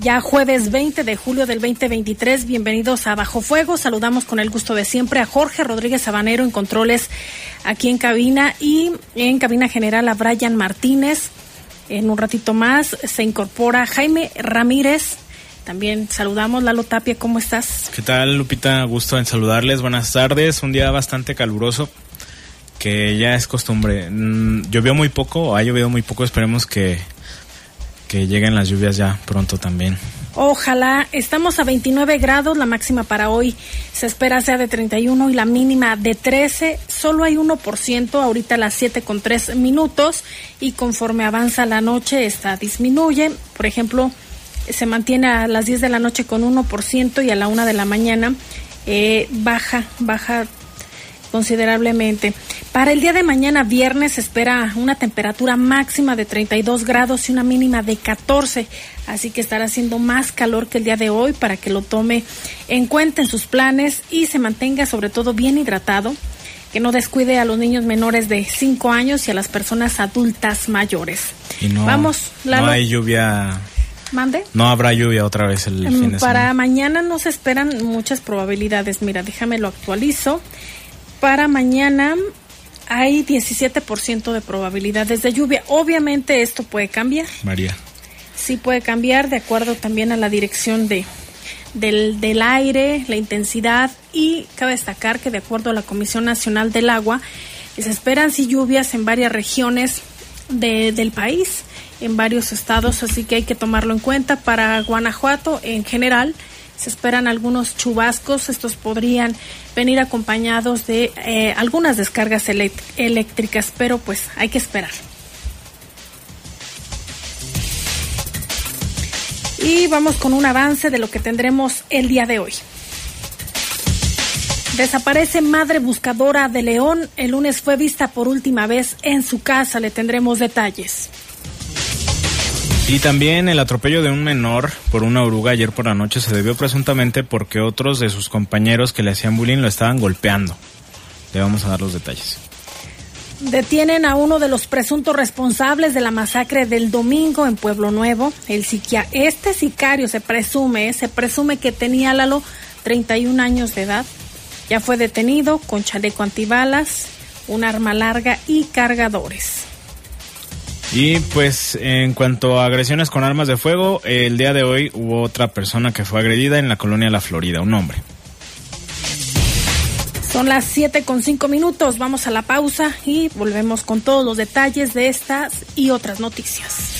Ya jueves 20 de julio del 2023. Bienvenidos a Bajo Fuego. Saludamos con el gusto de siempre a Jorge Rodríguez Sabanero en controles aquí en cabina y en cabina general a Brian Martínez. En un ratito más se incorpora Jaime Ramírez. También saludamos, Lalo Tapia, ¿cómo estás? ¿Qué tal, Lupita? Gusto en saludarles. Buenas tardes. Un día bastante caluroso, que ya es costumbre. Mm, llovió muy poco, ha llovido muy poco. Esperemos que que lleguen las lluvias ya pronto también. Ojalá, estamos a 29 grados, la máxima para hoy se espera sea de 31 y la mínima de 13, solo hay 1% ahorita a las 7 con 3 minutos. Y conforme avanza la noche esta disminuye, por ejemplo, se mantiene a las 10 de la noche con 1% y a la 1 de la mañana eh, baja, baja considerablemente. Para el día de mañana, viernes, se espera una temperatura máxima de 32 grados y una mínima de 14, así que estará haciendo más calor que el día de hoy para que lo tome en cuenta en sus planes y se mantenga sobre todo bien hidratado, que no descuide a los niños menores de 5 años y a las personas adultas mayores. Y no, Vamos, no hay lluvia ¿Mande? No habrá lluvia otra vez el fin de semana. Para mañana no se esperan muchas probabilidades. Mira, déjame lo actualizo. Para mañana hay 17% de probabilidades de lluvia. Obviamente esto puede cambiar. María. Sí puede cambiar de acuerdo también a la dirección de, del, del aire, la intensidad y cabe destacar que de acuerdo a la Comisión Nacional del Agua se esperan sí lluvias en varias regiones de, del país, en varios estados, así que hay que tomarlo en cuenta. Para Guanajuato en general se esperan algunos chubascos, estos podrían venir acompañados de eh, algunas descargas eléctricas, pero pues hay que esperar. Y vamos con un avance de lo que tendremos el día de hoy. Desaparece madre buscadora de León. El lunes fue vista por última vez en su casa. Le tendremos detalles. Y también el atropello de un menor por una oruga ayer por la noche se debió presuntamente porque otros de sus compañeros que le hacían bullying lo estaban golpeando. Le vamos a dar los detalles. Detienen a uno de los presuntos responsables de la masacre del domingo en Pueblo Nuevo. El psiquia este sicario se presume, se presume que tenía Lalo 31 años de edad. Ya fue detenido con chaleco antibalas, un arma larga y cargadores. Y pues en cuanto a agresiones con armas de fuego, el día de hoy hubo otra persona que fue agredida en la colonia La Florida, un hombre. Son las 7 con 5 minutos, vamos a la pausa y volvemos con todos los detalles de estas y otras noticias.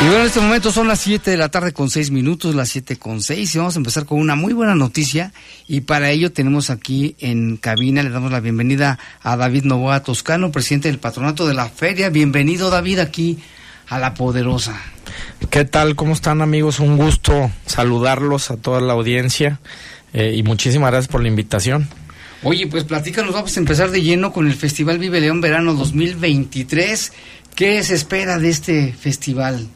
Y bueno, en este momento son las 7 de la tarde con 6 minutos, las 7 con 6, y vamos a empezar con una muy buena noticia. Y para ello tenemos aquí en cabina, le damos la bienvenida a David Novoa Toscano, presidente del patronato de la feria. Bienvenido, David, aquí a La Poderosa. ¿Qué tal? ¿Cómo están, amigos? Un gusto saludarlos a toda la audiencia eh, y muchísimas gracias por la invitación. Oye, pues platícanos, vamos a empezar de lleno con el Festival Vive León Verano 2023. ¿Qué se espera de este festival?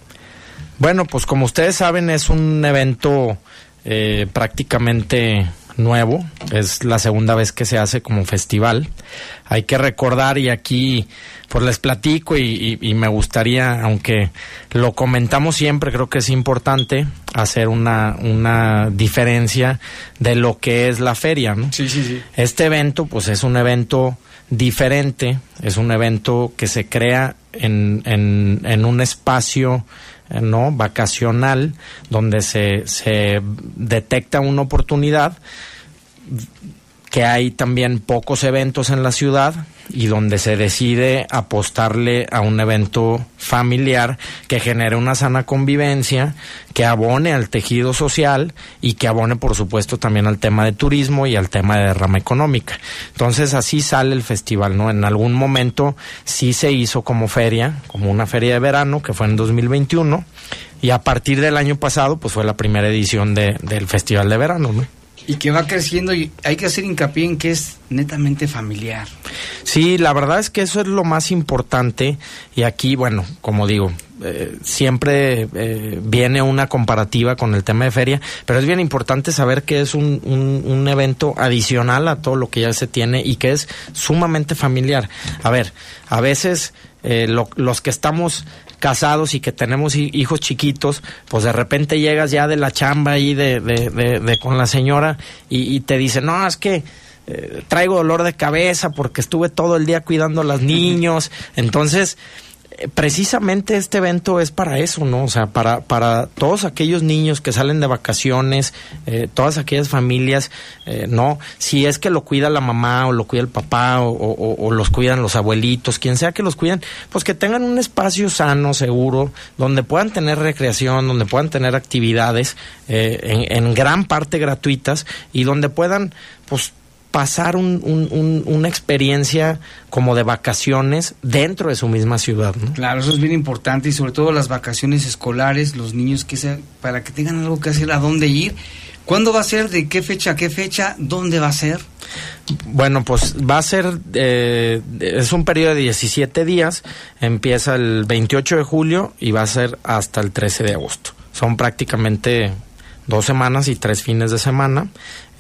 Bueno, pues como ustedes saben es un evento eh, prácticamente nuevo, es la segunda vez que se hace como festival. Hay que recordar y aquí pues les platico y, y, me gustaría, aunque lo comentamos siempre, creo que es importante hacer una, una diferencia de lo que es la feria, ¿no? Sí, sí, sí. Este evento pues es un evento diferente, es un evento que se crea en, en, en un espacio no vacacional donde se, se detecta una oportunidad que hay también pocos eventos en la ciudad y donde se decide apostarle a un evento familiar que genere una sana convivencia, que abone al tejido social y que abone por supuesto también al tema de turismo y al tema de derrama económica. Entonces así sale el festival, ¿no? En algún momento sí se hizo como feria, como una feria de verano que fue en 2021 y a partir del año pasado pues fue la primera edición de, del festival de verano, ¿no? Y que va creciendo y hay que hacer hincapié en que es netamente familiar. Sí, la verdad es que eso es lo más importante y aquí, bueno, como digo, eh, siempre eh, viene una comparativa con el tema de feria, pero es bien importante saber que es un, un, un, evento adicional a todo lo que ya se tiene y que es sumamente familiar. A ver, a veces eh, lo, los que estamos casados y que tenemos hijos chiquitos, pues de repente llegas ya de la chamba ahí de, de, de, de con la señora y, y, te dice, no, es que eh, traigo dolor de cabeza porque estuve todo el día cuidando a los niños. Entonces, precisamente este evento es para eso, ¿no? O sea, para, para todos aquellos niños que salen de vacaciones, eh, todas aquellas familias, eh, ¿no? Si es que lo cuida la mamá o lo cuida el papá o, los cuidan los abuelitos, quien sea que los cuiden, pues que tengan un espacio sano, seguro, donde puedan tener recreación, donde puedan tener actividades eh, en, en gran parte gratuitas y donde puedan, pues, pasar un, un, un, una experiencia como de vacaciones dentro de su misma ciudad. ¿no? Claro, eso es bien importante y sobre todo las vacaciones escolares, los niños que sea, para que tengan algo que hacer, a dónde ir. ¿Cuándo va a ser? ¿De qué fecha a qué fecha? ¿Dónde va a ser? Bueno, pues va a ser, eh, es un periodo de 17 días, empieza el 28 de julio y va a ser hasta el 13 de agosto. Son prácticamente dos semanas y tres fines de semana.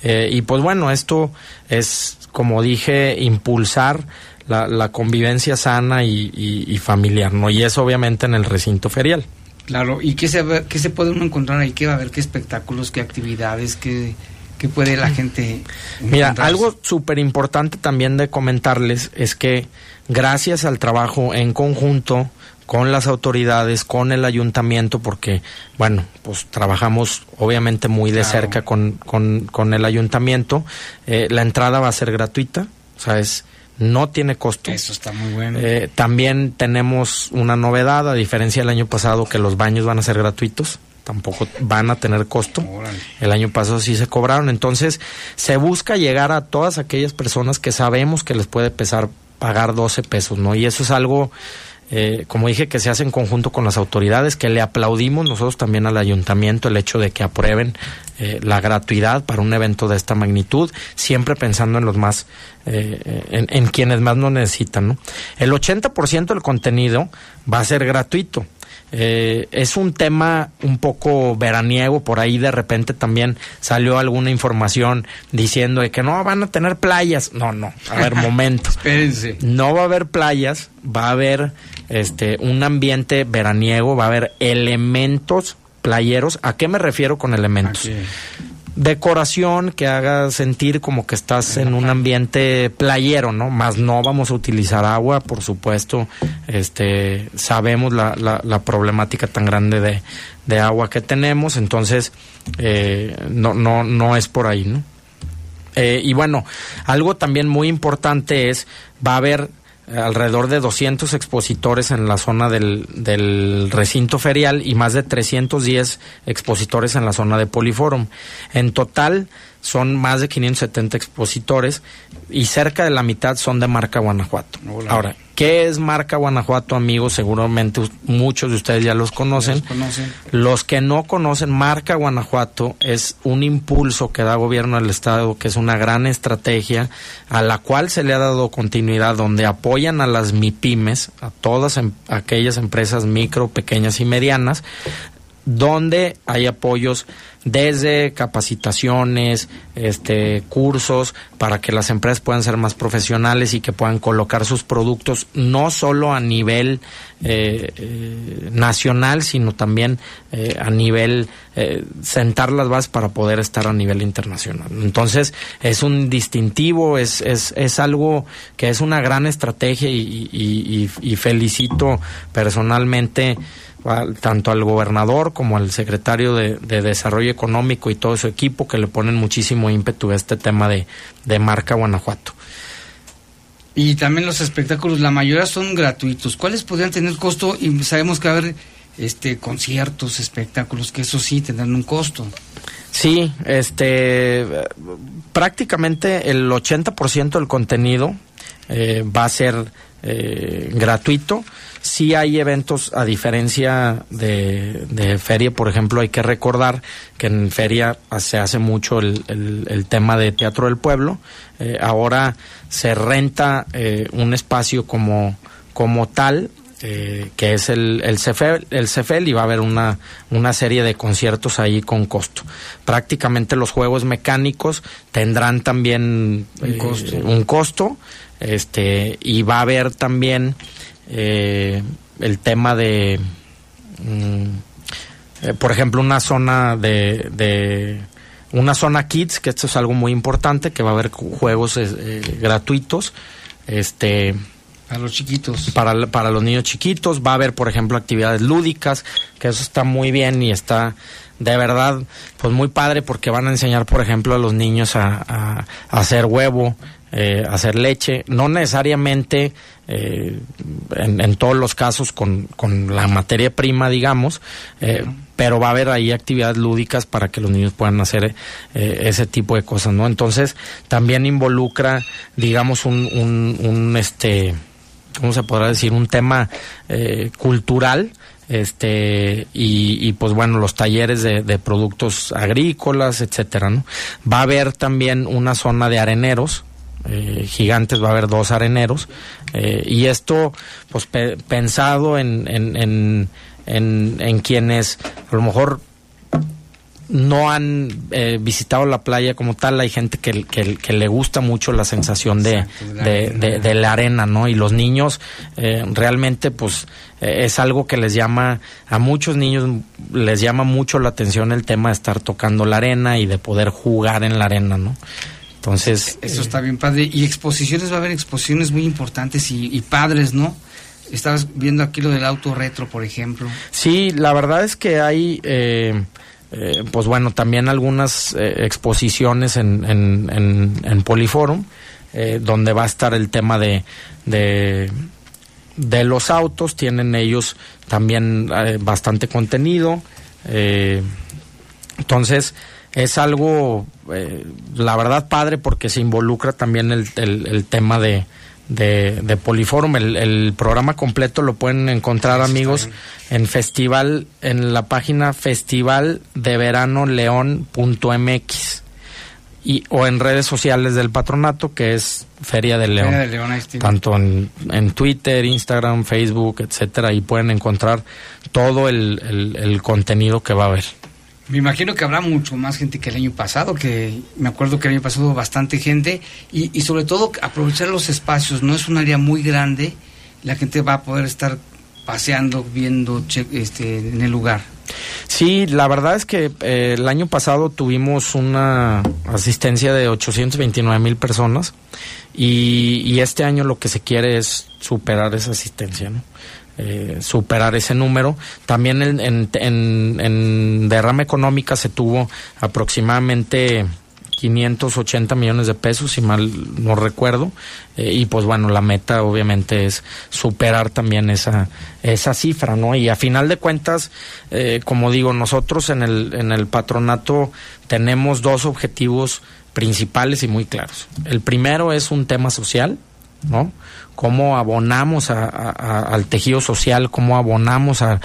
Eh, y pues bueno, esto es, como dije, impulsar la, la convivencia sana y, y, y, familiar, ¿no? Y eso obviamente en el recinto ferial. Claro, ¿y qué se, qué se puede uno encontrar ahí? ¿Qué va a haber? ¿Qué espectáculos? ¿Qué actividades? ¿Qué, qué puede la gente Mira, algo súper importante también de comentarles es que gracias al trabajo en conjunto con las autoridades, con el ayuntamiento, porque, bueno, pues trabajamos obviamente muy de claro. cerca con, con, con, el ayuntamiento. Eh, la entrada va a ser gratuita, o sea, es, no tiene costo. Eso está muy bueno. Eh, también tenemos una novedad, a diferencia del año pasado, que los baños van a ser gratuitos tampoco van a tener costo. Órale. El año pasado sí se cobraron. Entonces, se busca llegar a todas aquellas personas que sabemos que les puede pesar pagar 12 pesos, ¿no? Y eso es algo eh, como dije, que se hace en conjunto con las autoridades, que le aplaudimos nosotros también al ayuntamiento el hecho de que aprueben eh, la gratuidad para un evento de esta magnitud, siempre pensando en los más, eh, en, en, quienes más lo necesitan. ¿no? El 80% del contenido va a ser gratuito. Eh, es un tema un poco veraniego, por ahí de repente también salió alguna información diciendo de que no van a tener playas. No, no, a ver, momento. Espérense. No va a haber playas, va a haber este un ambiente veraniego, va a haber elementos playeros. ¿A qué me refiero con elementos? Aquí. decoración que haga sentir como que estás en un ambiente playero, ¿no? Más no vamos a utilizar agua, por supuesto. Este, sabemos la, la, la problemática tan grande de, de, agua que tenemos, entonces eh, no, no, no es por ahí, ¿no? Eh, y bueno, algo también muy importante es, va a haber alrededor de 200 expositores en la zona del, del, recinto ferial y más de 310 expositores en la zona de Poliforum. En total son más de 570 expositores y cerca de la mitad son de marca Guanajuato. Ahora, ¿qué es marca Guanajuato, amigos? Seguramente muchos de ustedes ya los conocen. Los, conocen. los que no conocen, marca Guanajuato es un impulso que da gobierno del Estado, que es una gran estrategia a la cual se le ha dado continuidad, donde apoyan a las MIPIMES, a todas em, aquellas empresas micro, pequeñas y medianas, donde hay apoyos desde capacitaciones, este, cursos para que las empresas puedan ser más profesionales y que puedan colocar sus productos no solo a nivel eh, eh, nacional, sino también eh, a nivel sentar las bases para poder estar a nivel internacional. Entonces es un distintivo, es, es, es algo que es una gran estrategia y, y, y felicito personalmente tanto al gobernador como al secretario de, Desarrollo Económico y todo su equipo que le ponen muchísimo ímpetu a este tema de, marca Guanajuato. Y también los espectáculos, la mayoría son gratuitos. ¿Cuáles podrían tener costo? Y sabemos que va a haber este, conciertos, espectáculos, que eso sí tendrán un costo. Sí, este, prácticamente el 80% del contenido eh, va a ser eh, gratuito Sí hay eventos, a diferencia de, feria, por ejemplo, hay que recordar que en feria se hace mucho el, tema de teatro del pueblo. Eh, ahora se renta eh, un espacio como, como tal, eh, que es el, el, CFL, el CFL y va a haber una, una serie de conciertos ahí con costo. Prácticamente los juegos mecánicos tendrán también un costo. un costo este, y va a haber también eh, el tema de, mm, eh, por ejemplo, una zona de, de, una zona kids, que esto es algo muy importante, que va a haber juegos eh, gratuitos, este para los chiquitos. Para, para los niños chiquitos. Va a haber, por ejemplo, actividades lúdicas, que eso está muy bien y está de verdad, pues muy padre porque van a enseñar, por ejemplo, a los niños a, a hacer huevo, eh, hacer leche, no necesariamente eh, en, todos los casos con, con la materia prima, digamos, eh, pero va a haber ahí actividades lúdicas para que los niños puedan hacer ese tipo de cosas, ¿no? Entonces, también involucra, digamos, un, un, un este, ¿cómo se podrá decir? Un tema cultural, este y, y, pues bueno los talleres de, de, productos agrícolas etcétera no va a haber también una zona de areneros eh, gigantes, va a haber dos areneros. Eh, y esto, pues pensado en, en, en, en, quienes a lo mejor no han eh, visitado la playa como tal, hay gente que, que, le gusta mucho la sensación de, de, la arena, ¿no? Y los niños realmente pues es algo que les llama, a muchos niños les llama mucho la atención el tema de estar tocando la arena y de poder jugar en la arena, ¿no? Entonces... Eso está bien padre. Y exposiciones, va a haber exposiciones muy importantes y, padres, ¿no? Estabas viendo aquí lo del auto retro, por ejemplo. Sí, la verdad es que hay... Eh, eh, pues bueno, también algunas eh, exposiciones en, en, en, Poliforum, donde va a estar el tema de, de, de los autos, tienen ellos también bastante contenido. entonces, es algo, eh, la verdad, padre porque se involucra también el, el, tema de, de, Poliforum. El, programa completo lo pueden encontrar, amigos, en festival, en la página festivaldeveranoleón.mx y o en redes sociales del patronato que es Feria de León, tanto en, en, Twitter, Instagram, Facebook, etcétera, y pueden encontrar todo el, el contenido que va a haber. Me imagino que habrá mucho más gente que el año pasado, que me acuerdo que el año pasado bastante gente, y, sobre todo aprovechar los espacios, no es un área muy grande, la gente va a poder estar paseando, viendo este, en el lugar. Sí, la verdad es que eh, el año pasado tuvimos una asistencia de 829 mil personas y, y, este año lo que se quiere es superar esa asistencia, ¿no? Eh, superar ese número. También en, en, en, derrama económica se tuvo aproximadamente 580 millones de pesos, si mal no recuerdo. Eh, y pues bueno, la meta obviamente es superar también esa, esa cifra, ¿no? Y a final de cuentas, eh, como digo, nosotros en el, en el patronato tenemos dos objetivos principales y muy claros. El primero es un tema social, ¿no? Cómo abonamos al tejido social, cómo abonamos a,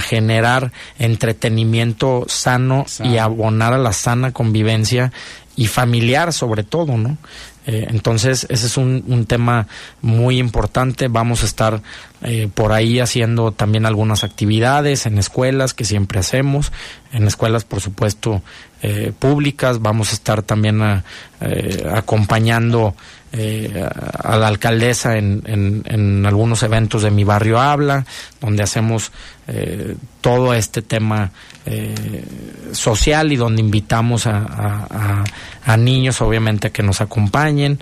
generar entretenimiento sano, y abonar a la sana convivencia y familiar sobre todo, ¿no? Eh, entonces, ese es un, tema muy importante. Vamos a estar eh, por ahí haciendo también algunas actividades en escuelas que siempre hacemos, en escuelas, por supuesto, eh, públicas. Vamos a estar también acompañando eh, a la alcaldesa en, en, algunos eventos de mi barrio habla, donde hacemos eh, todo este tema eh, social y donde invitamos a, a, niños, obviamente, que nos acompañen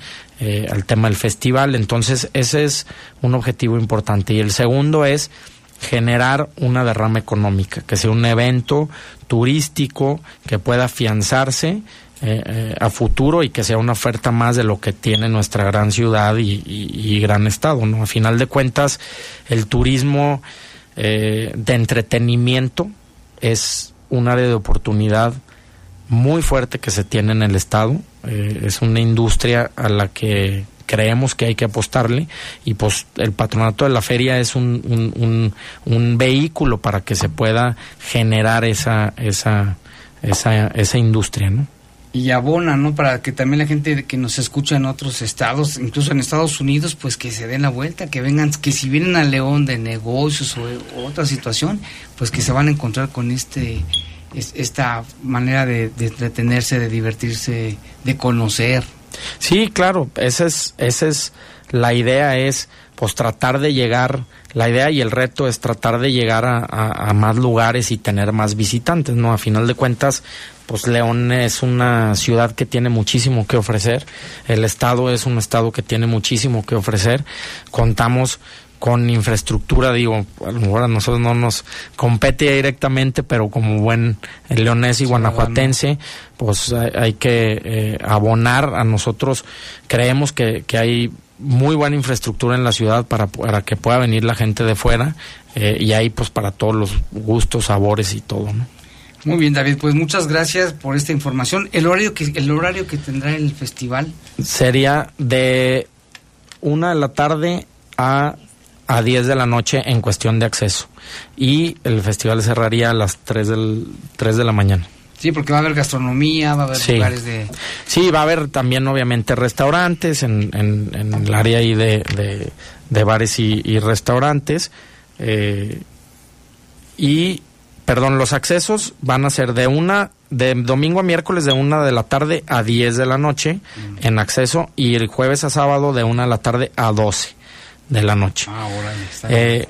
al tema del festival. Entonces, ese es un objetivo importante. Y el segundo es generar una derrama económica, que sea un evento turístico que pueda afianzarse eh, eh, a futuro y que sea una oferta más de lo que tiene nuestra gran ciudad y, gran estado. ¿no? A final de cuentas, el turismo eh, de entretenimiento es un área de oportunidad muy fuerte que se tiene en el estado. es una industria a la que creemos que hay que apostarle y pues el patronato de la feria es un, un, vehículo para que se pueda generar esa, esa, esa, esa industria, ¿no? y abona, ¿no? Para que también la gente que nos escucha en otros estados, incluso en Estados Unidos, pues que se den la vuelta, que vengan, que si vienen a León de negocios o otra situación, pues que se van a encontrar con este esta manera de entretenerse, de divertirse, de conocer. Sí, claro, esa es, esa es la idea es pues tratar de llegar, la idea y el reto es tratar de llegar a, a, más lugares y tener más visitantes, ¿no? A final de cuentas, pues León es una ciudad que tiene muchísimo que ofrecer, el estado es un estado que tiene muchísimo que ofrecer, contamos con infraestructura, digo, a lo mejor a nosotros no nos compete directamente, pero como buen leonés y guanajuatense, pues hay, que eh, abonar a nosotros, creemos que, que hay muy buena infraestructura en la ciudad para, para que pueda venir la gente de fuera eh, y ahí pues para todos los gustos, sabores y todo, ¿no? Muy bien, David, pues muchas gracias por esta información. ¿El horario que, el horario que tendrá el festival? Sería de una de la tarde a, a 10 de la noche en cuestión de acceso. Y el festival cerraría a las 3, del, 3 de la mañana. Sí, porque va a haber gastronomía, va a haber lugares de... Sí, va a haber también obviamente restaurantes en, en, el área ahí de, de, bares y, restaurantes. Eh, y perdón, los accesos van a ser de una, de domingo a miércoles de una de la tarde a 10 de la noche mm. en acceso y el jueves a sábado de una de la tarde a 12 de la noche. Ah, eh,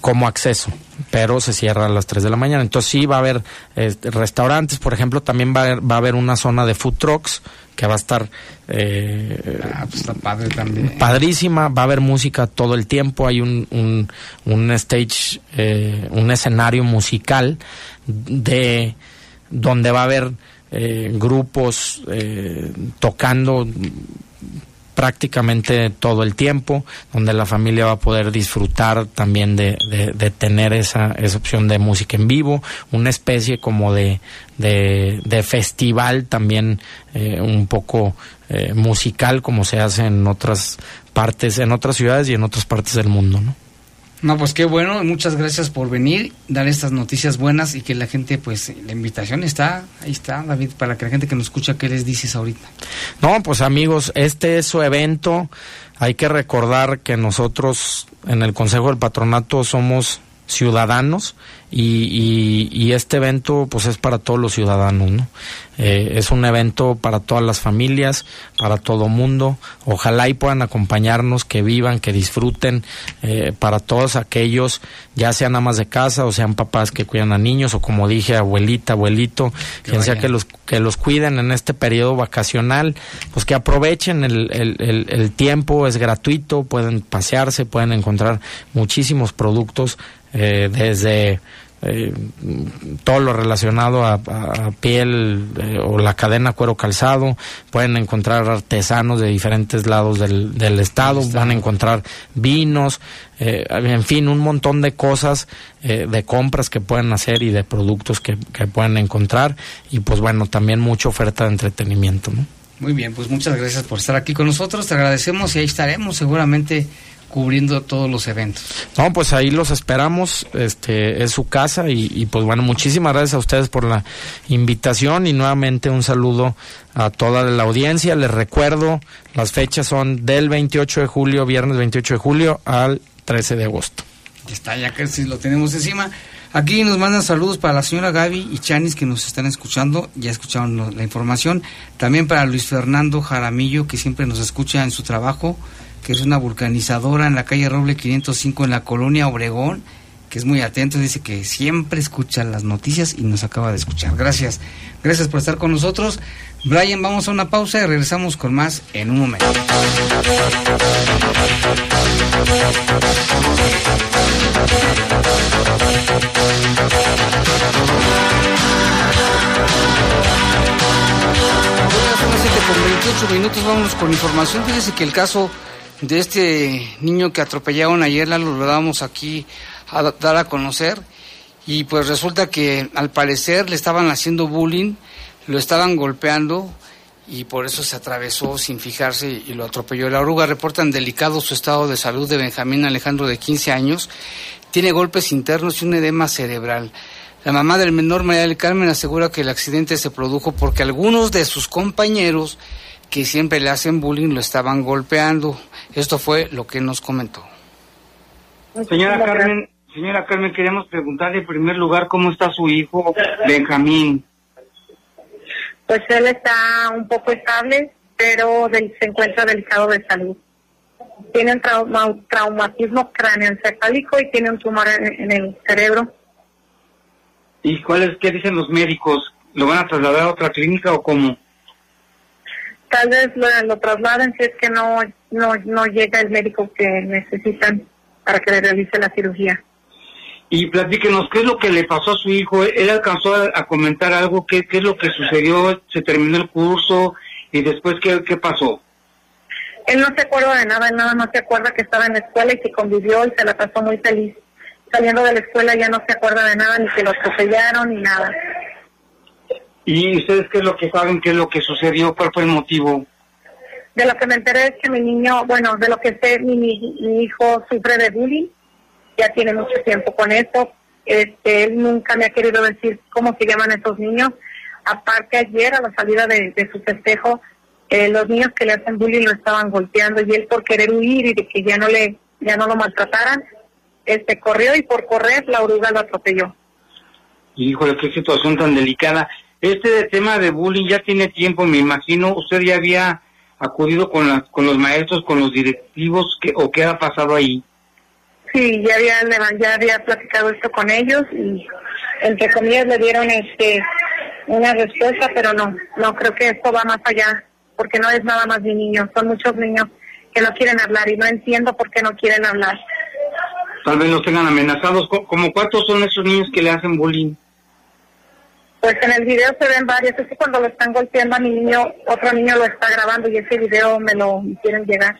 como acceso, pero se cierra a las 3 de la mañana. Entonces sí va a haber este, restaurantes, por ejemplo, también va a, haber, va a haber una zona de food trucks que va a estar eh, ah, pues padre también. padrísima, va a haber música todo el tiempo, hay un, un, un stage, eh, un escenario musical de donde va a haber eh, grupos eh, tocando prácticamente todo el tiempo, donde la familia va a poder disfrutar también de, de, tener esa, esa opción de música en vivo, una especie como de, de, festival también eh, un poco eh, musical como se hace en otras partes, en otras ciudades y en otras partes del mundo, ¿no? No, pues qué bueno, muchas gracias por venir, dar estas noticias buenas y que la gente, pues la invitación está, ahí está, David, para que la gente que nos escucha, ¿qué les dices ahorita? No, pues amigos, este es su evento, hay que recordar que nosotros en el Consejo del Patronato somos ciudadanos y, y, este evento pues es para todos los ciudadanos ¿no? Eh, es un evento para todas las familias para todo mundo ojalá y puedan acompañarnos que vivan que disfruten eh, para todos aquellos ya sean amas de casa o sean papás que cuidan a niños o como dije abuelita abuelito quien sea que los que los cuiden en este periodo vacacional pues que aprovechen el, el, el tiempo es gratuito pueden pasearse pueden encontrar muchísimos productos eh, desde eh, todo lo relacionado a, piel eh, o la cadena cuero calzado, pueden encontrar artesanos de diferentes lados del, del estado, van a encontrar vinos, eh, en fin, un montón de cosas de compras que pueden hacer y de productos que, que pueden encontrar y pues bueno, también mucha oferta de entretenimiento. ¿no? Muy bien, pues muchas gracias por estar aquí con nosotros, te agradecemos y ahí estaremos seguramente cubriendo todos los eventos. No, pues ahí los esperamos, este es su casa y, pues bueno, muchísimas gracias a ustedes por la invitación y nuevamente un saludo a toda la audiencia. Les recuerdo, las fechas son del 28 de julio, viernes 28 de julio al 13 de agosto. Ya está, ya que si lo tenemos encima. Aquí nos mandan saludos para la señora Gaby y Chanis que nos están escuchando, ya escucharon la información. También para Luis Fernando Jaramillo que siempre nos escucha en su trabajo que es una vulcanizadora en la calle Roble 505 en la colonia Obregón, que es muy atento, dice que siempre escucha las noticias y nos acaba de escuchar. Gracias, gracias por estar con nosotros. Brian, vamos a una pausa y regresamos con más en un momento. Son las 7 con 28 minutos, vámonos con información. Fíjese que el caso de este niño que atropellaron ayer, lo dábamos aquí a dar a conocer y pues resulta que al parecer le estaban haciendo bullying, lo estaban golpeando y por eso se atravesó sin fijarse y lo atropelló. La oruga reportan delicado su estado de salud de Benjamín Alejandro de 15 años, tiene golpes internos y un edema cerebral. La mamá del menor María del Carmen asegura que el accidente se produjo porque algunos de sus compañeros que siempre le hacen bullying lo estaban golpeando. Esto fue lo que nos comentó. Señora Carmen, señora Carmen, queremos preguntarle en primer lugar cómo está su hijo Benjamín. Pues él está un poco estable, pero se encuentra delicado de salud. Tiene un trauma, traumatismo cráneoencefálico y tiene un tumor en, el cerebro. ¿Y cuál es, qué dicen los médicos? ¿Lo van a trasladar a otra clínica o cómo? Tal vez lo, trasladen si es que no, no, no llega el médico que necesitan para que le realice la cirugía. Y platíquenos, ¿qué es lo que le pasó a su hijo? ¿Él alcanzó a, comentar algo? ¿Qué, ¿Qué, es lo que sucedió? ¿Se terminó el curso? ¿Y después qué, qué pasó? Él no se acuerda de nada, él nada más se acuerda que estaba en la escuela y que convivió y se la pasó muy feliz. Saliendo de la escuela ya no se acuerda de nada, ni que lo atropellaron, ni nada. ¿Y ustedes qué es lo que saben, qué es lo que sucedió? ¿Cuál fue el motivo? De lo que me enteré es que mi niño, bueno, de lo que sé, mi, hijo sufre de bullying, ya tiene mucho tiempo con eso. Este, él nunca me ha querido decir cómo se llaman esos niños. Aparte ayer a la salida de, su festejo, eh, los niños que le hacen bullying lo estaban golpeando y él por querer huir y de que ya no le, ya no lo maltrataran, este corrió y por correr la oruga lo atropelló. Híjole, qué situación tan delicada. Este tema de bullying ya tiene tiempo, me imagino. ¿Usted ya había acudido con, las, con los maestros, con los directivos, que, o qué ha pasado ahí? Sí, ya había, ya había platicado esto con ellos y entre comillas le dieron este una respuesta, pero no, no creo que esto va más allá, porque no es nada más de niños, son muchos niños que no quieren hablar y no entiendo por qué no quieren hablar. Tal vez los tengan amenazados, ¿como cuántos son esos niños que le hacen bullying? Pues en el video se ven varios. Es que cuando lo están golpeando a mi niño, otro niño lo está grabando y ese video me lo quieren llegar.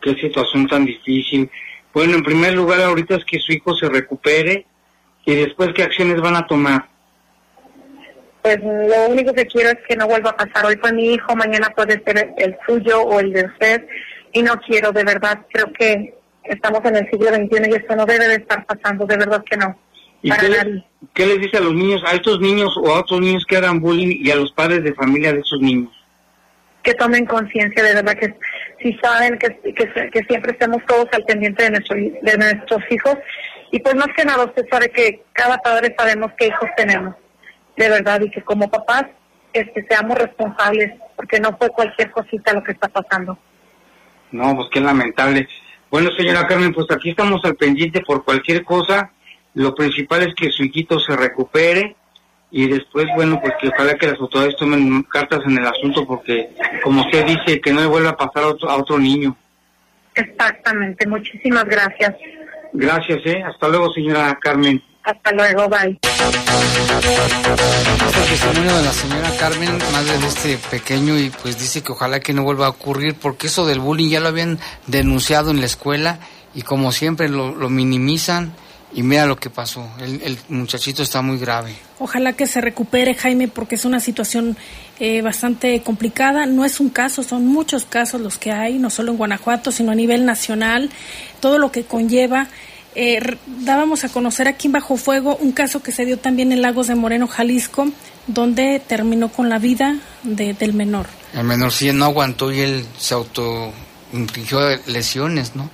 Qué situación tan difícil. Bueno, en primer lugar, ahorita es que su hijo se recupere y después, ¿qué acciones van a tomar? Pues lo único que quiero es que no vuelva a pasar. Hoy fue mi hijo, mañana puede ser el suyo o el de usted. Y no quiero, de verdad, creo que estamos en el siglo XXI y esto no debe de estar pasando, de verdad que no. ¿Y qué, les dice a los niños, a estos niños o a otros niños que hagan bullying y a los padres de familia de esos niños? Que tomen conciencia, de verdad, que si saben que, que, siempre estemos todos al pendiente de, nuestro, de nuestros hijos. Y pues más que nada, usted sabe que cada padre sabemos qué hijos tenemos, de verdad, y que como papás este, seamos responsables, porque no fue cualquier cosita lo que está pasando. No, pues qué lamentable. Bueno, señora Carmen, pues aquí estamos al pendiente por cualquier cosa lo principal es que su hijito se recupere y después, bueno, pues que ojalá que las autoridades tomen cartas en el asunto porque, como usted dice, que no le vuelva a pasar a otro, a otro niño. Exactamente, muchísimas gracias. Gracias, ¿eh? Hasta luego, señora Carmen. Hasta luego, bye. Este testimonio de la señora Carmen, madre de este pequeño, y pues dice que ojalá que no vuelva a ocurrir, porque eso del bullying ya lo habían denunciado en la escuela y como siempre lo, lo minimizan y mira lo que pasó. El, el, muchachito está muy grave. Ojalá que se recupere, Jaime, porque es una situación eh, bastante complicada. No es un caso, son muchos casos los que hay, no solo en Guanajuato, sino a nivel nacional. Todo lo que conlleva. Eh, dábamos a conocer aquí en Bajo Fuego un caso que se dio también en Lagos de Moreno, Jalisco, donde terminó con la vida de, del menor. El menor sí no aguantó y él se auto infligió lesiones, ¿no?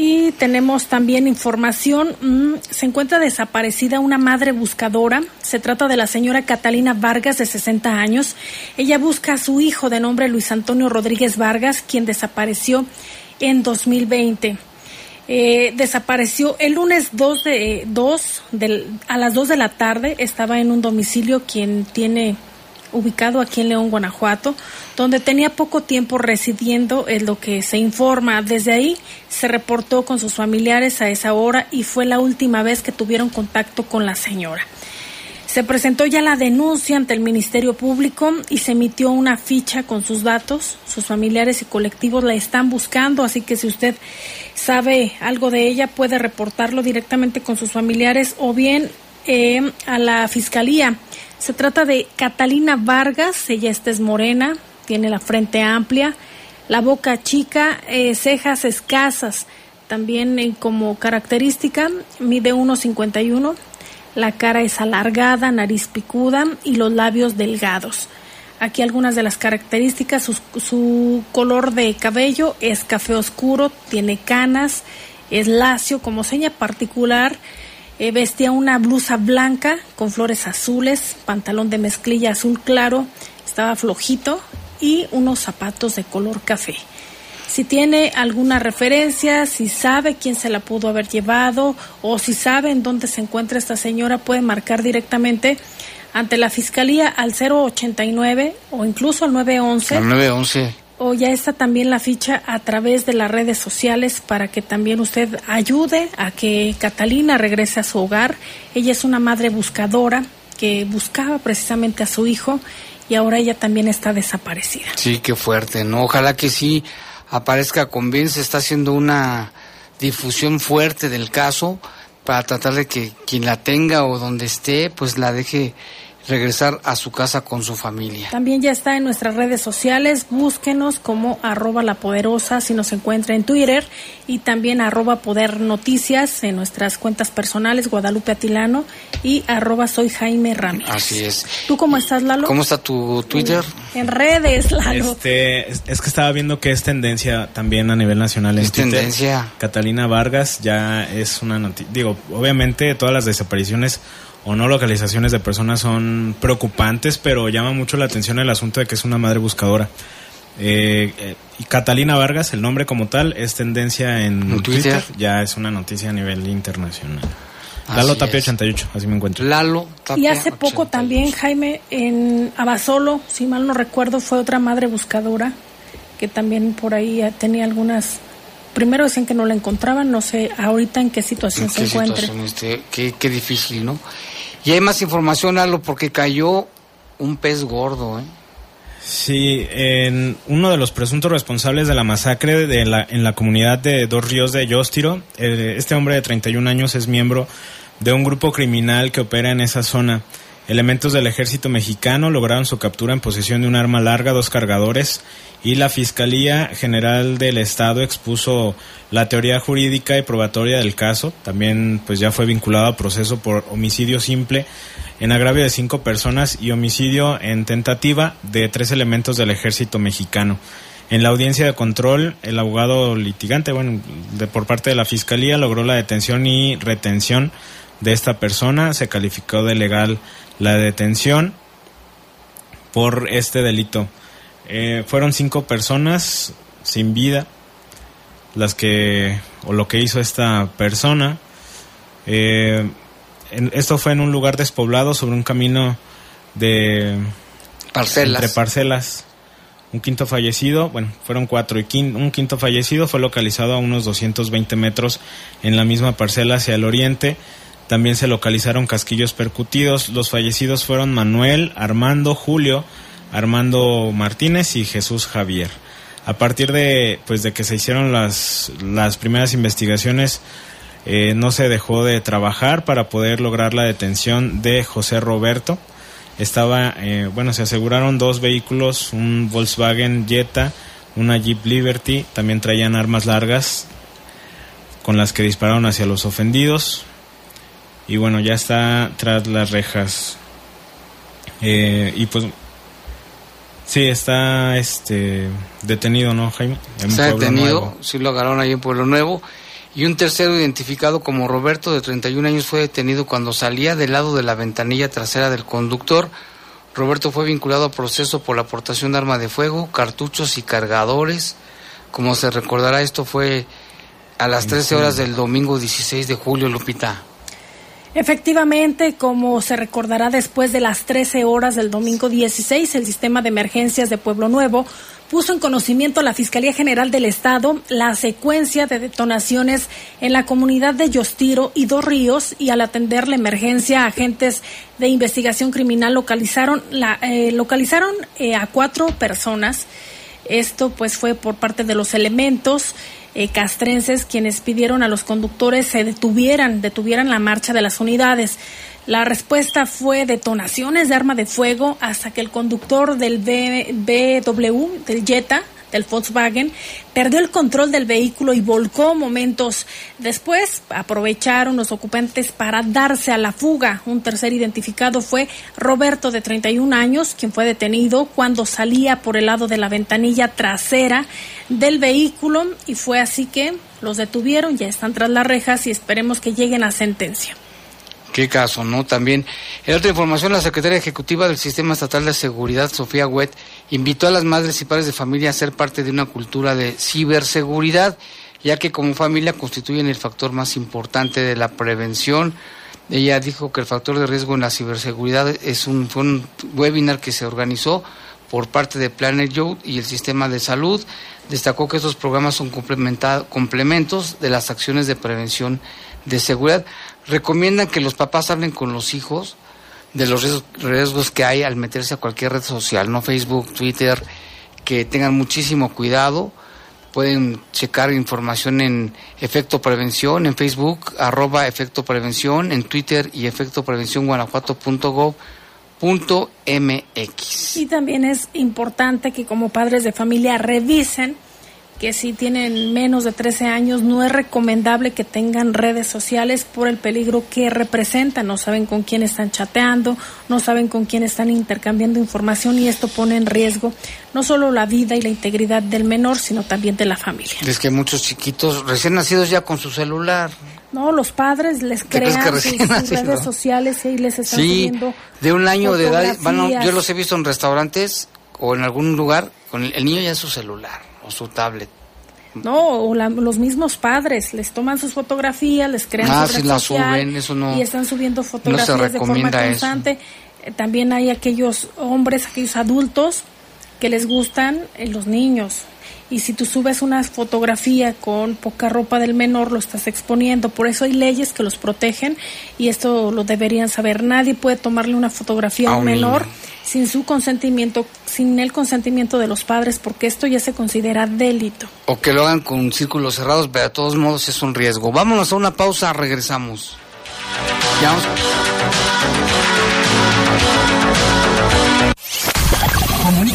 Y tenemos también información, mmm, se encuentra desaparecida una madre buscadora, se trata de la señora Catalina Vargas de 60 años. Ella busca a su hijo de nombre Luis Antonio Rodríguez Vargas, quien desapareció en 2020. Eh, desapareció el lunes 2 de, 2 del, a las 2 de la tarde, estaba en un domicilio quien tiene ubicado aquí en León, Guanajuato, donde tenía poco tiempo residiendo, es lo que se informa. Desde ahí se reportó con sus familiares a esa hora y fue la última vez que tuvieron contacto con la señora. Se presentó ya la denuncia ante el Ministerio Público y se emitió una ficha con sus datos. Sus familiares y colectivos la están buscando, así que si usted sabe algo de ella puede reportarlo directamente con sus familiares o bien eh, a la Fiscalía. Se trata de Catalina Vargas, ella es morena, tiene la frente amplia, la boca chica, eh, cejas escasas, también eh, como característica mide 1,51, la cara es alargada, nariz picuda y los labios delgados. Aquí algunas de las características, su color de cabello es café oscuro, tiene canas, es lacio como seña particular, eh, vestía una blusa blanca con flores azules, pantalón de mezclilla azul claro, estaba flojito y unos zapatos de color café. Si tiene alguna referencia, si sabe quién se la pudo haber llevado o si sabe en dónde se encuentra esta señora, puede marcar directamente ante la Fiscalía al 089 o incluso al 911. Al 911 o ya está también la ficha a través de las redes sociales para que también usted ayude a que Catalina regrese a su hogar. Ella es una madre buscadora que buscaba precisamente a su hijo y ahora ella también está desaparecida. Sí, qué fuerte, ¿no? Ojalá que sí aparezca con bien, se está haciendo una difusión fuerte del caso para tratar de que quien la tenga o donde esté, pues la deje regresar a su casa con su familia. También ya está en nuestras redes sociales, búsquenos como arroba la poderosa si nos encuentra en Twitter y también arroba poder noticias en nuestras cuentas personales, Guadalupe Atilano y arroba soy Jaime Ramírez. Así es. ¿Tú cómo estás, Lalo? ¿Cómo está tu Twitter? En redes, Lalo. Este, es que estaba viendo que es tendencia también a nivel nacional en es Twitter. tendencia. Catalina Vargas ya es una noticia. Digo, obviamente todas las desapariciones o no localizaciones de personas son preocupantes, pero llama mucho la atención el asunto de que es una madre buscadora. Eh, eh, y Catalina Vargas, el nombre como tal, es tendencia en, ¿En Twitter? Twitter? ya es una noticia a nivel internacional. Así Lalo Tapia es. 88, así me encuentro. Lalo Y Tapia, hace poco 88. también, Jaime, en Abasolo, si mal no recuerdo, fue otra madre buscadora que también por ahí tenía algunas... Primero decían que no la encontraban, no sé ahorita en qué situación ¿En se qué esté? Qué, qué difícil, ¿no? Y hay más información, Lalo, porque cayó un pez gordo, ¿eh? Sí, en uno de los presuntos responsables de la masacre de la, en la comunidad de Dos Ríos de Yostiro, eh, este hombre de 31 años es miembro de un grupo criminal que opera en esa zona. Elementos del ejército mexicano lograron su captura en posesión de un arma larga, dos cargadores, y la Fiscalía General del Estado expuso la teoría jurídica y probatoria del caso. También pues ya fue vinculado a proceso por homicidio simple en agravio de cinco personas y homicidio en tentativa de tres elementos del ejército mexicano. En la audiencia de control, el abogado litigante, bueno, de, por parte de la fiscalía, logró la detención y retención de esta persona. Se calificó de legal la detención por este delito. Eh, fueron cinco personas sin vida las que o lo que hizo esta persona. Eh, en- esto fue en un lugar despoblado sobre un camino de Parcelas. entre parcelas. Un quinto fallecido, bueno, fueron cuatro y un quinto fallecido fue localizado a unos 220 metros en la misma parcela hacia el oriente También se localizaron casquillos percutidos. Los fallecidos fueron Manuel, Armando, Julio, Armando Martínez y Jesús Javier. A partir de, pues, de que se hicieron las, las primeras investigaciones, eh, no se dejó de trabajar para poder lograr la detención de José Roberto. Estaba, eh, bueno, se aseguraron dos vehículos, un Volkswagen Jetta, una Jeep Liberty, también traían armas largas con las que dispararon hacia los ofendidos. Y bueno, ya está tras las rejas. Eh, y pues Sí, está este detenido, ¿no, Jaime? está detenido, sí lo agarraron ahí en Pueblo Nuevo. Y un tercero identificado como Roberto, de 31 años, fue detenido cuando salía del lado de la ventanilla trasera del conductor. Roberto fue vinculado a proceso por la aportación de arma de fuego, cartuchos y cargadores. Como se recordará, esto fue a las 13 horas del domingo 16 de julio, Lupita. Efectivamente, como se recordará después de las 13 horas del domingo 16, el sistema de emergencias de Pueblo Nuevo puso en conocimiento a la Fiscalía General del Estado la secuencia de detonaciones en la comunidad de Yostiro y Dos Ríos y al atender la emergencia, agentes de investigación criminal localizaron, la, eh, localizaron eh, a cuatro personas. Esto pues fue por parte de los elementos eh, castrenses quienes pidieron a los conductores se detuvieran, detuvieran la marcha de las unidades. La respuesta fue detonaciones de arma de fuego hasta que el conductor del BW, del Jetta, del Volkswagen, perdió el control del vehículo y volcó momentos después. Aprovecharon los ocupantes para darse a la fuga. Un tercer identificado fue Roberto, de 31 años, quien fue detenido cuando salía por el lado de la ventanilla trasera del vehículo y fue así que los detuvieron, ya están tras las rejas y esperemos que lleguen a sentencia. Qué caso, ¿no? También, en otra información, la secretaria ejecutiva del Sistema Estatal de Seguridad, Sofía Huet, invitó a las madres y padres de familia a ser parte de una cultura de ciberseguridad, ya que como familia constituyen el factor más importante de la prevención. Ella dijo que el factor de riesgo en la ciberseguridad es un, un webinar que se organizó por parte de Planet Youth y el sistema de salud. Destacó que estos programas son complementos de las acciones de prevención de seguridad recomiendan que los papás hablen con los hijos de los riesgos que hay al meterse a cualquier red social, no Facebook, Twitter, que tengan muchísimo cuidado. Pueden checar información en Efecto Prevención, en Facebook, arroba Efecto Prevención, en Twitter y Efecto Prevención Guanajuato.gov.mx. Y también es importante que como padres de familia revisen que si tienen menos de 13 años no es recomendable que tengan redes sociales por el peligro que representan. No saben con quién están chateando, no saben con quién están intercambiando información y esto pone en riesgo no solo la vida y la integridad del menor, sino también de la familia. Es que muchos chiquitos recién nacidos ya con su celular. No, los padres les crean sus, redes sociales y les están sí, de un año de edad. Bueno, yo los he visto en restaurantes o en algún lugar con el niño ya en su celular su tablet. No, o los mismos padres les toman sus fotografías, les crean ah, su suben, eso no, y están subiendo fotografías de forma constante. Eh, también hay aquellos hombres, aquellos adultos que les gustan eh, los niños. Y si tú subes una fotografía con poca ropa del menor, lo estás exponiendo. Por eso hay leyes que los protegen y esto lo deberían saber. Nadie puede tomarle una fotografía a un menor sin su consentimiento, sin el consentimiento de los padres, porque esto ya se considera delito. O que lo hagan con círculos cerrados, pero de todos modos es un riesgo. Vámonos a una pausa, regresamos. Ya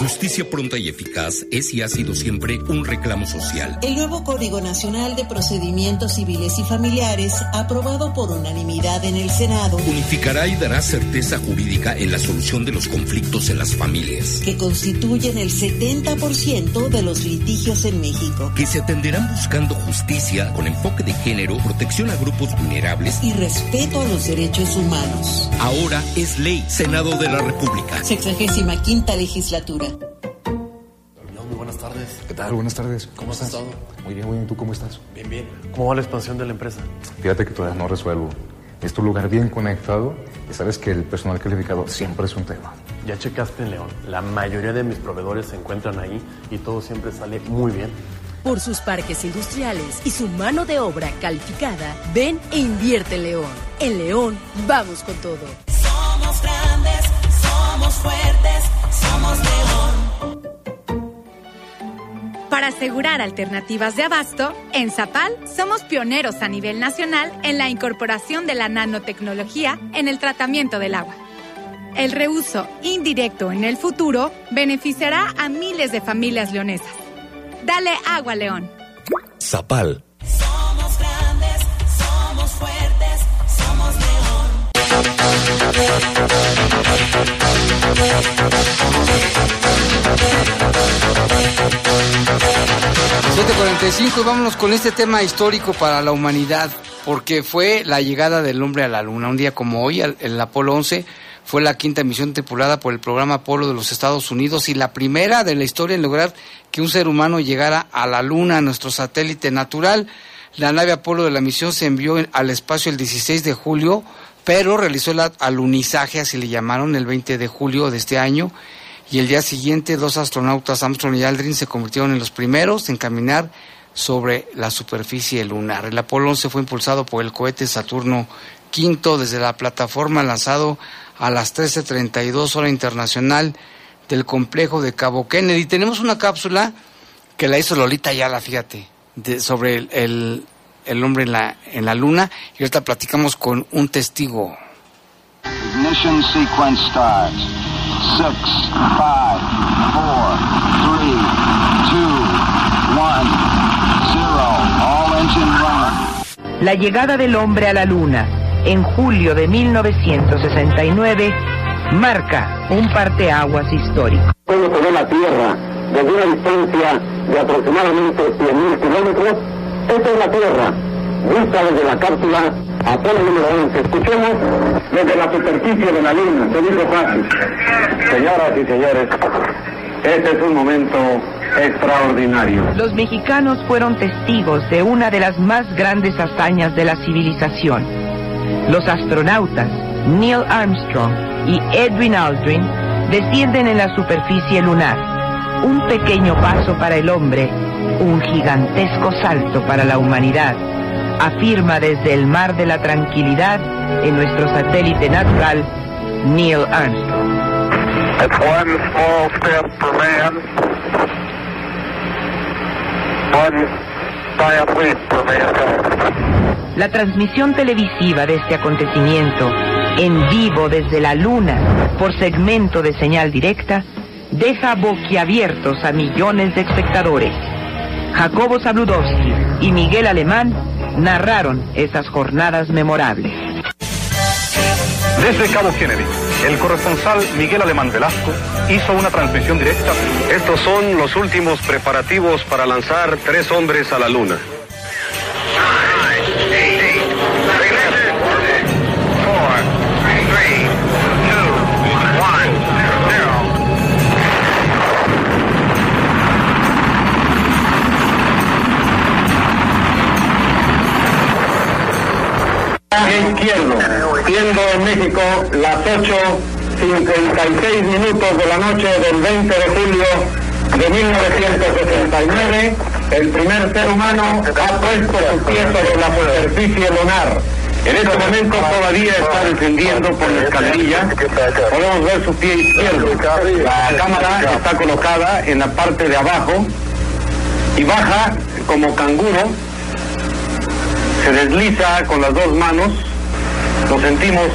Justicia pronta y eficaz es y ha sido siempre un reclamo social. El nuevo Código Nacional de Procedimientos Civiles y Familiares, aprobado por unanimidad en el Senado, unificará y dará certeza jurídica en la solución de los conflictos en las familias, que constituyen el 70% de los litigios en México, que se atenderán buscando justicia con enfoque de género, protección a grupos vulnerables y respeto a los derechos humanos. Ahora es ley, Senado de la República. Sexagésima quinta legislatura tal? Buenas tardes. ¿Cómo has estado? Muy bien, muy bien. ¿Tú cómo estás? Bien, bien. ¿Cómo va la expansión de la empresa? Fíjate que todavía no resuelvo. Es tu lugar bien conectado y sabes que el personal calificado siempre es un tema. Ya checaste en León. La mayoría de mis proveedores se encuentran ahí y todo siempre sale muy bien. Por sus parques industriales y su mano de obra calificada, ven e invierte en León. En León, vamos con todo. Somos grandes, somos fuertes, somos León. Para asegurar alternativas de abasto, en Zapal somos pioneros a nivel nacional en la incorporación de la nanotecnología en el tratamiento del agua. El reuso indirecto en el futuro beneficiará a miles de familias leonesas. Dale agua, León. Zapal. 7.45 y vámonos con este tema histórico para la humanidad, porque fue la llegada del hombre a la luna. Un día como hoy, el, Apolo 11 fue la quinta misión tripulada por el programa Apolo de los Estados Unidos y la primera de la historia en lograr que un ser humano llegara a la Luna, a nuestro satélite natural. La nave Apolo de la misión se envió al espacio el 16 de julio, pero realizó el alunizaje, así le llamaron, el 20 de julio de este año. Y el día siguiente, dos astronautas, Armstrong y Aldrin, se convirtieron en los primeros en caminar sobre la superficie lunar. El Apolo 11 fue impulsado por el cohete Saturno V desde la plataforma lanzado a las 13.32 hora internacional del complejo de Cabo Kennedy. Tenemos una cápsula que la hizo Lolita Ayala, fíjate, de, sobre el, el, el, hombre en la, en la luna. Y ahorita platicamos con un testigo. Ignition sequence starts. Six, five, four, three, two, one, zero. All engine running. La llegada del hombre a la luna en julio de 1969 marca un parteaguas histórico. Se ve la Tierra desde una distancia de aproximadamente 100.000 kilómetros. Esta es la Tierra, vista desde la cápsula Apolo número 11. Escuchemos desde la superficie de la Luna. Se dijo fácil. Señoras y señores, este es un momento extraordinario. Los mexicanos fueron testigos de una de las más grandes hazañas de la civilización. Los astronautas Neil Armstrong y Edwin Aldrin descienden en la superficie lunar. Un pequeño paso para el hombre, un gigantesco salto para la humanidad, afirma desde el mar de la tranquilidad en nuestro satélite natural, Neil Armstrong. It's one small step for man, one giant leap for mankind. La transmisión televisiva de este acontecimiento, en vivo desde la Luna, por segmento de señal directa, deja boquiabiertos a millones de espectadores. Jacobo Zabludowski y Miguel Alemán narraron esas jornadas memorables. Desde Cabo Kennedy, el corresponsal Miguel Alemán Velasco hizo una transmisión directa. Estos son los últimos preparativos para lanzar tres hombres a la luna. Izquierdo, siendo en México las 8.56 minutos de la noche del 20 de julio de 1969, el primer ser humano ha puesto su pie sobre la superficie lunar. En este momento todavía está descendiendo por la escalerilla. Podemos ver su pie izquierdo. La cámara está colocada en la parte de abajo y baja como canguro. Se desliza con las dos manos. Nos sentimos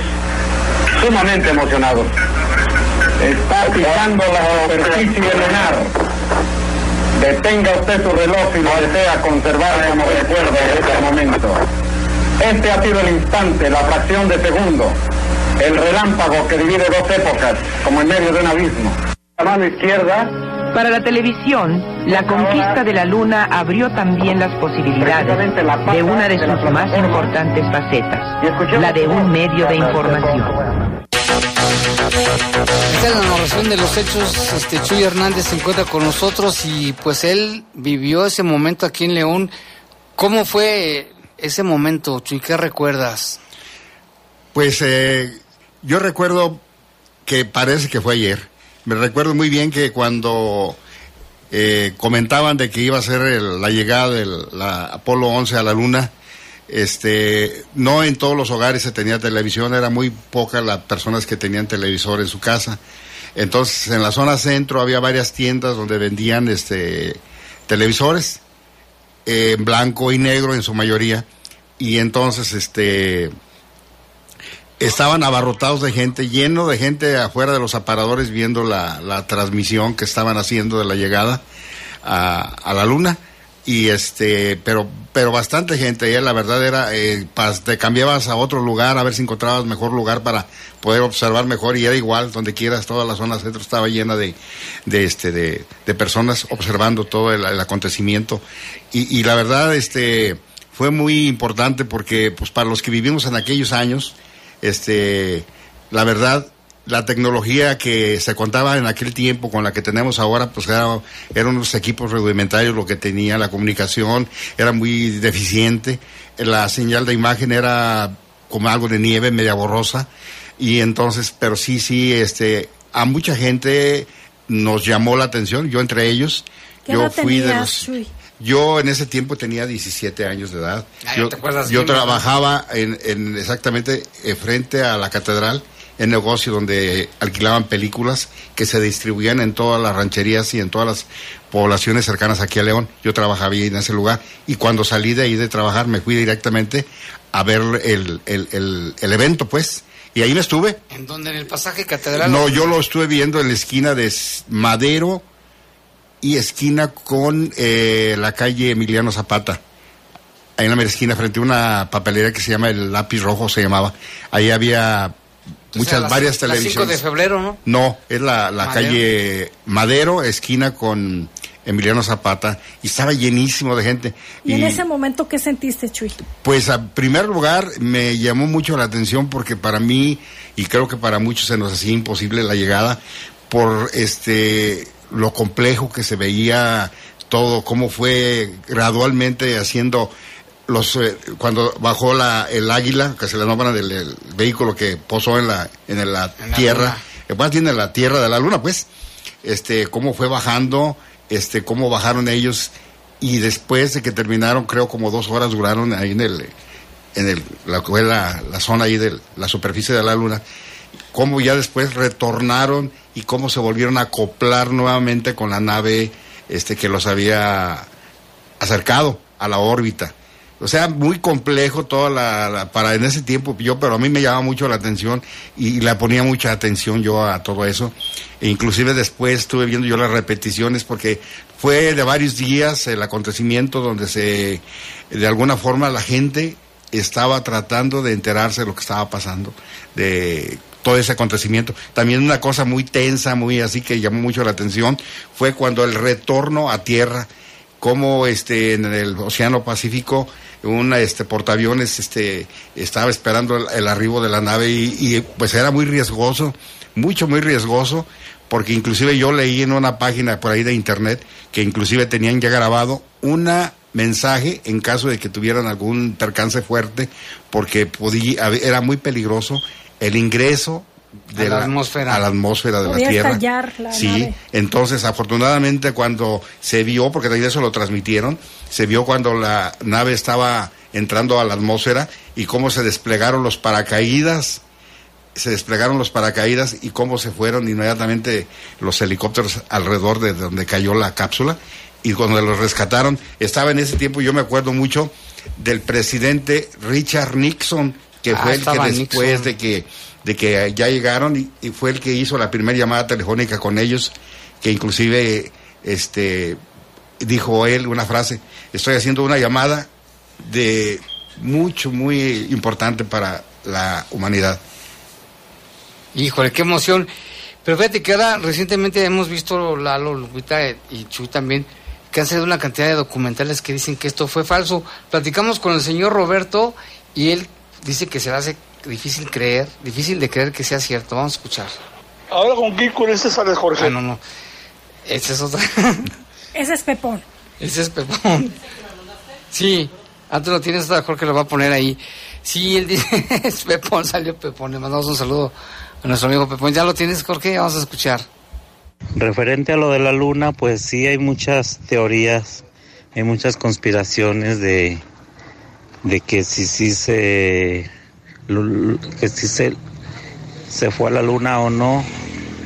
sumamente emocionados. Está pisando la superficie lunar. Detenga usted su reloj si lo desea conservar como recuerdo de este momento. Este ha sido el instante, la fracción de segundo, el relámpago que divide dos épocas, como en medio de un abismo. La mano izquierda. Para la televisión, la conquista de la Luna abrió también las posibilidades de una de sus más importantes facetas, la de un medio de información. Esta es la narración de los hechos. Este Chuy Hernández se encuentra con nosotros y pues él vivió ese momento aquí en León. ¿Cómo fue ese momento, Chuy? ¿Qué recuerdas? Pues eh, yo recuerdo que parece que fue ayer. Me recuerdo muy bien que cuando eh, comentaban de que iba a ser el- la llegada del la Apolo 11 a la Luna, este, no en todos los hogares se tenía televisión, era muy pocas las personas que tenían televisor en su casa. Entonces, en la zona centro había varias tiendas donde vendían este televisores eh, en blanco y negro en su mayoría y entonces este estaban abarrotados de gente, lleno de gente afuera de los aparadores viendo la, la transmisión que estaban haciendo de la llegada a, a la luna. Y este pero pero bastante gente ya la verdad era eh, pas- te cambiabas a otro lugar a ver si encontrabas mejor lugar para poder observar mejor y era igual donde quieras toda la zona centro estaba llena de de este de, de personas observando todo el, el acontecimiento. Y, y la verdad este fue muy importante porque pues para los que vivimos en aquellos años este la verdad la tecnología que se contaba en aquel tiempo con la que tenemos ahora, pues era, eran unos equipos rudimentarios lo que tenía, la comunicación era muy deficiente, la señal de imagen era como algo de nieve, media borrosa, y entonces, pero sí, sí, este, a mucha gente nos llamó la atención, yo entre ellos, ¿Qué yo edad fui de los... Chuy? Yo en ese tiempo tenía 17 años de edad. Ah, yo te acuerdas yo trabajaba en, en exactamente eh, frente a la catedral, en negocio donde alquilaban películas que se distribuían en todas las rancherías y en todas las poblaciones cercanas aquí a León. Yo trabajaba ahí en ese lugar y cuando salí de ahí de trabajar me fui directamente a ver el, el, el, el evento, pues. Y ahí me estuve. ¿En dónde? ¿En el pasaje catedral? No, yo lo estuve viendo en la esquina de Madero y esquina con eh, la calle Emiliano Zapata. Ahí en la mera esquina, frente a una papelera que se llama el Lápiz Rojo, se llamaba. Ahí había muchas, varias las 5 televisiones. de febrero, ¿no? No, es la, la Madero. calle Madero, esquina con Emiliano Zapata, y estaba llenísimo de gente. ¿Y en ese momento qué sentiste, Chuy? Pues a primer lugar me llamó mucho la atención porque para mí y creo que para muchos se nos hacía imposible la llegada por este lo complejo que se veía todo, cómo fue gradualmente haciendo los eh, cuando bajó la el águila que se le nombra del el vehículo que posó en la en la En la tierra, luna. eh, más bien en la tierra de la luna, pues este cómo fue bajando, este cómo bajaron ellos y después de que terminaron, creo como dos horas duraron ahí en el en el la, la, la zona ahí de la superficie de la luna, cómo ya después retornaron y cómo se volvieron a acoplar nuevamente con la nave este que los había acercado a la órbita. O sea, muy complejo toda la, para en ese tiempo yo, pero a mí me llamaba mucho la atención y, le ponía mucha atención yo a todo eso. E inclusive después estuve viendo yo las repeticiones porque fue de varios días el acontecimiento donde se, de alguna forma la gente estaba tratando de enterarse de lo que estaba pasando, de todo ese acontecimiento. También una cosa muy tensa, muy así que llamó mucho la atención, fue cuando el retorno a tierra, como este en el Océano Pacífico un este portaaviones este estaba esperando el, el arribo de la nave y, pues era muy riesgoso, mucho muy riesgoso, porque inclusive yo leí en una página por ahí de internet que inclusive tenían ya grabado una mensaje en caso de que tuvieran algún percance fuerte, porque podía, era muy peligroso el ingreso de A la atmósfera. a la atmósfera de Podía la Tierra. estallar la sí, nave. entonces afortunadamente cuando se vio, porque también eso lo transmitieron, se vio cuando la nave estaba entrando a la atmósfera y cómo se desplegaron los paracaídas, se desplegaron los paracaídas y cómo se fueron inmediatamente los helicópteros alrededor de donde cayó la cápsula y cuando los rescataron, estaba en ese tiempo, yo me acuerdo mucho del presidente Richard Nixon, que Ah, fue el que después Nixon. de que de que ya llegaron y, y fue el que hizo la primera llamada telefónica con ellos, que inclusive este dijo él una frase, estoy haciendo una llamada de mucho, muy importante para la humanidad. Híjole, qué emoción. Pero fíjate que ahora recientemente hemos visto Lalo, Lupita y Chuy también, que han salido una cantidad de documentales que dicen que esto fue falso. Platicamos con el señor Roberto y él dice que se hace difícil creer, difícil de creer que sea cierto. Vamos a escuchar. Ahora con quién con este sale Jorge. Ah, no, no. Ese es otra. Ese es Pepón. Ese es Pepón. Sí, antes lo tienes, Jorge lo va a poner ahí. Sí, él dice, es Pepón, salió Pepón. Le mandamos un saludo a nuestro amigo Pepón. ¿Ya lo tienes, Jorge? Vamos a escuchar. Referente a lo de la luna, pues sí hay muchas teorías, hay muchas conspiraciones de, de que si sí se que si se, se fue a la luna o no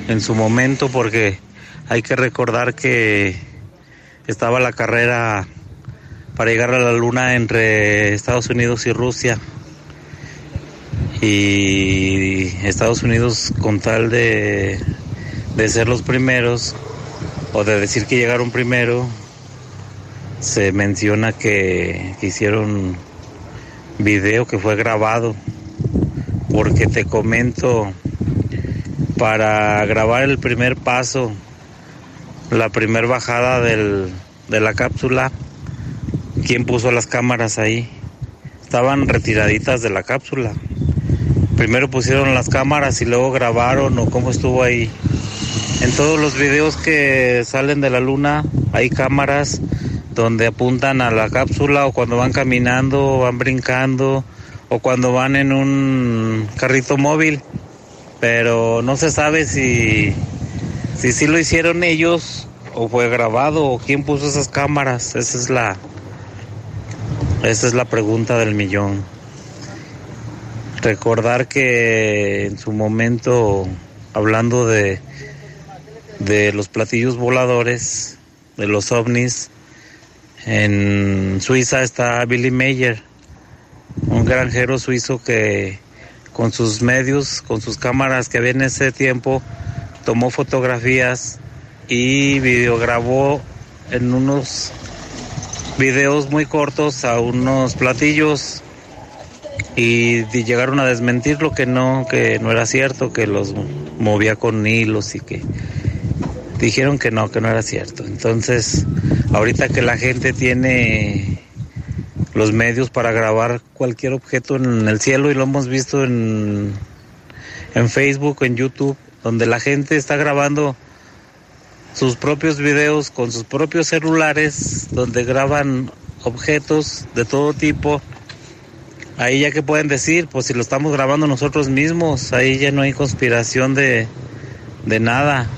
en su momento, porque hay que recordar que estaba la carrera para llegar a la luna entre Estados Unidos y Rusia. Y Estados Unidos con tal de, de ser los primeros o de decir que llegaron primero, se menciona que hicieron video que fue grabado. Porque te comento, para grabar el primer paso, la primer bajada del, de la cápsula, ¿quién puso las cámaras ahí? Estaban retiraditas de la cápsula. Primero pusieron las cámaras y luego grabaron o cómo estuvo ahí. En todos los videos que salen de la luna hay cámaras donde apuntan a la cápsula o cuando van caminando o van brincando o cuando van en un carrito móvil. Pero no se sabe si si lo hicieron ellos o fue grabado o quién puso esas cámaras. Esa es la esa es la pregunta del millón. Recordar que en su momento hablando de de los platillos voladores, de los ovnis, en Suiza está Billy Mayer, un granjero suizo que con sus medios, con sus cámaras que había en ese tiempo, tomó fotografías y videograbó en unos videos muy cortos a unos platillos y llegaron a desmentirlo que no, que no era cierto, que los movía con hilos y que dijeron que no, que no era cierto. Entonces, ahorita que la gente tiene los medios para grabar cualquier objeto en el cielo y lo hemos visto en, en Facebook, en YouTube, donde la gente está grabando sus propios videos con sus propios celulares, donde graban objetos de todo tipo. Ahí ya que pueden decir, pues si lo estamos grabando nosotros mismos, ahí ya no hay conspiración de, de nada.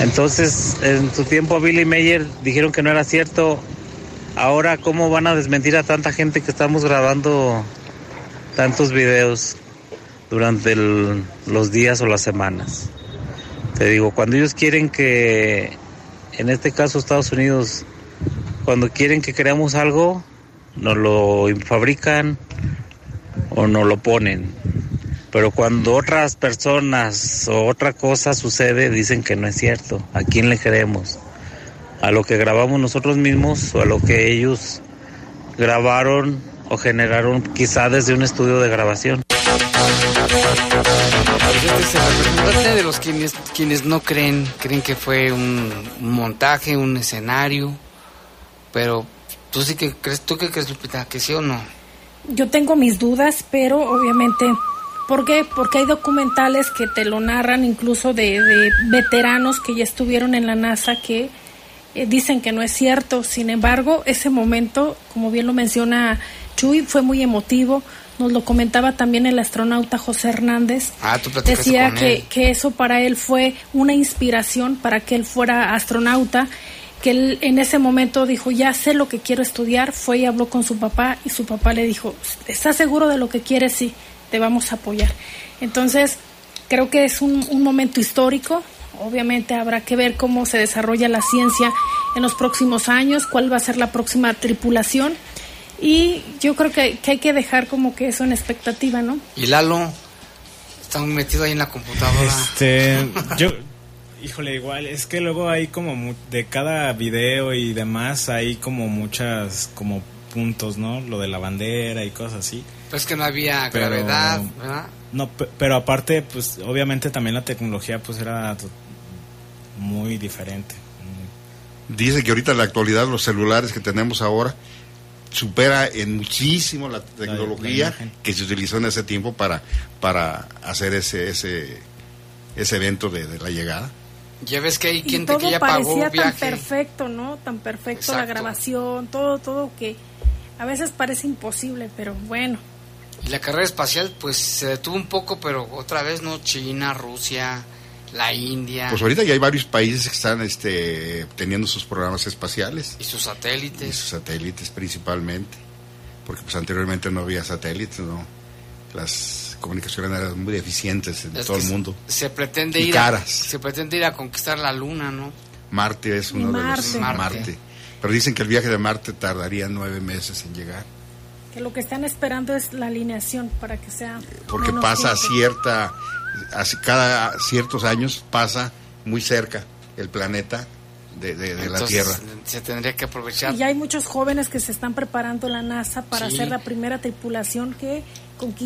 Entonces, en su tiempo Billy Mayer dijeron que no era cierto. Ahora, ¿cómo van a desmentir a tanta gente que estamos grabando tantos videos durante los días o las semanas? Te digo, cuando ellos quieren que, en este caso Estados Unidos, cuando quieren que creamos algo, nos lo fabrican o nos lo ponen. Pero cuando otras personas o otra cosa sucede, dicen que no es cierto. ¿A quién le creemos? ¿A lo que grabamos nosotros mismos o a lo que ellos grabaron o generaron quizá desde un estudio de grabación? Este es el representante de los quienes, quienes no creen, creen que fue un, un montaje, un escenario, pero tú sí que crees, ¿tú qué crees, Lupita? ¿Que sí o no? Yo tengo mis dudas, pero obviamente, ¿por qué? Porque hay documentales que te lo narran incluso de, de veteranos que ya estuvieron en la NASA que eh, dicen que no es cierto. Sin embargo, ese momento, como bien lo menciona Chuy, fue muy emotivo. Nos lo comentaba también el astronauta José Hernández. Ah, tú Decía con que, él. que eso para él fue una inspiración para que él fuera astronauta, que él en ese momento dijo, ya sé lo que quiero estudiar, fue y habló con su papá y su papá le dijo, ¿estás seguro de lo que quieres? Sí, te vamos a apoyar. Entonces, creo que es un, un momento histórico. Obviamente habrá que ver cómo se desarrolla la ciencia en los próximos años, cuál va a ser la próxima tripulación. Y yo creo que, que hay que dejar como que eso en expectativa, ¿no? Y Lalo está muy metido ahí en la computadora. Este, yo, híjole, igual, es que luego hay como mu- de cada video y demás, hay como muchas, como puntos, ¿no? Lo de la bandera y cosas así. Pues que no había Pero- gravedad, ¿verdad? No, pe- pero aparte, pues obviamente también la tecnología pues era muy diferente. Dice que ahorita en la actualidad los celulares que tenemos ahora supera en muchísimo la tecnología que se utilizó en ese tiempo para, para hacer ese, ese, ese evento de, de la llegada. Ya ves que hay gente todo que ya pagó parecía tan perfecto, ¿no? Tan perfecto la grabación, todo, todo que a veces parece imposible, pero bueno. Y la carrera espacial, pues se detuvo un poco, pero otra vez, ¿no? China, Rusia, la India. Pues ahorita ya hay varios países que están este, teniendo sus programas espaciales. Y sus Y satélites. sus satélites principalmente. Porque pues anteriormente no había satélites, ¿no? Las comunicaciones eran muy deficientes en Es todo el mundo. Se pretende Y ir caras. a, se pretende ir a conquistar la luna, ¿no? Marte es uno de los... Marte. Marte. Pero dicen que el viaje de Marte tardaría nueve meses en llegar. Que lo que están esperando es la alineación para que sea. Porque pasa tiempo. cierta... Así, cada ciertos años pasa muy cerca el planeta de, de- de la Tierra. Se tendría que aprovechar. Y hay muchos jóvenes que se están preparando la NASA para Sí. ser la primera tripulación que conquista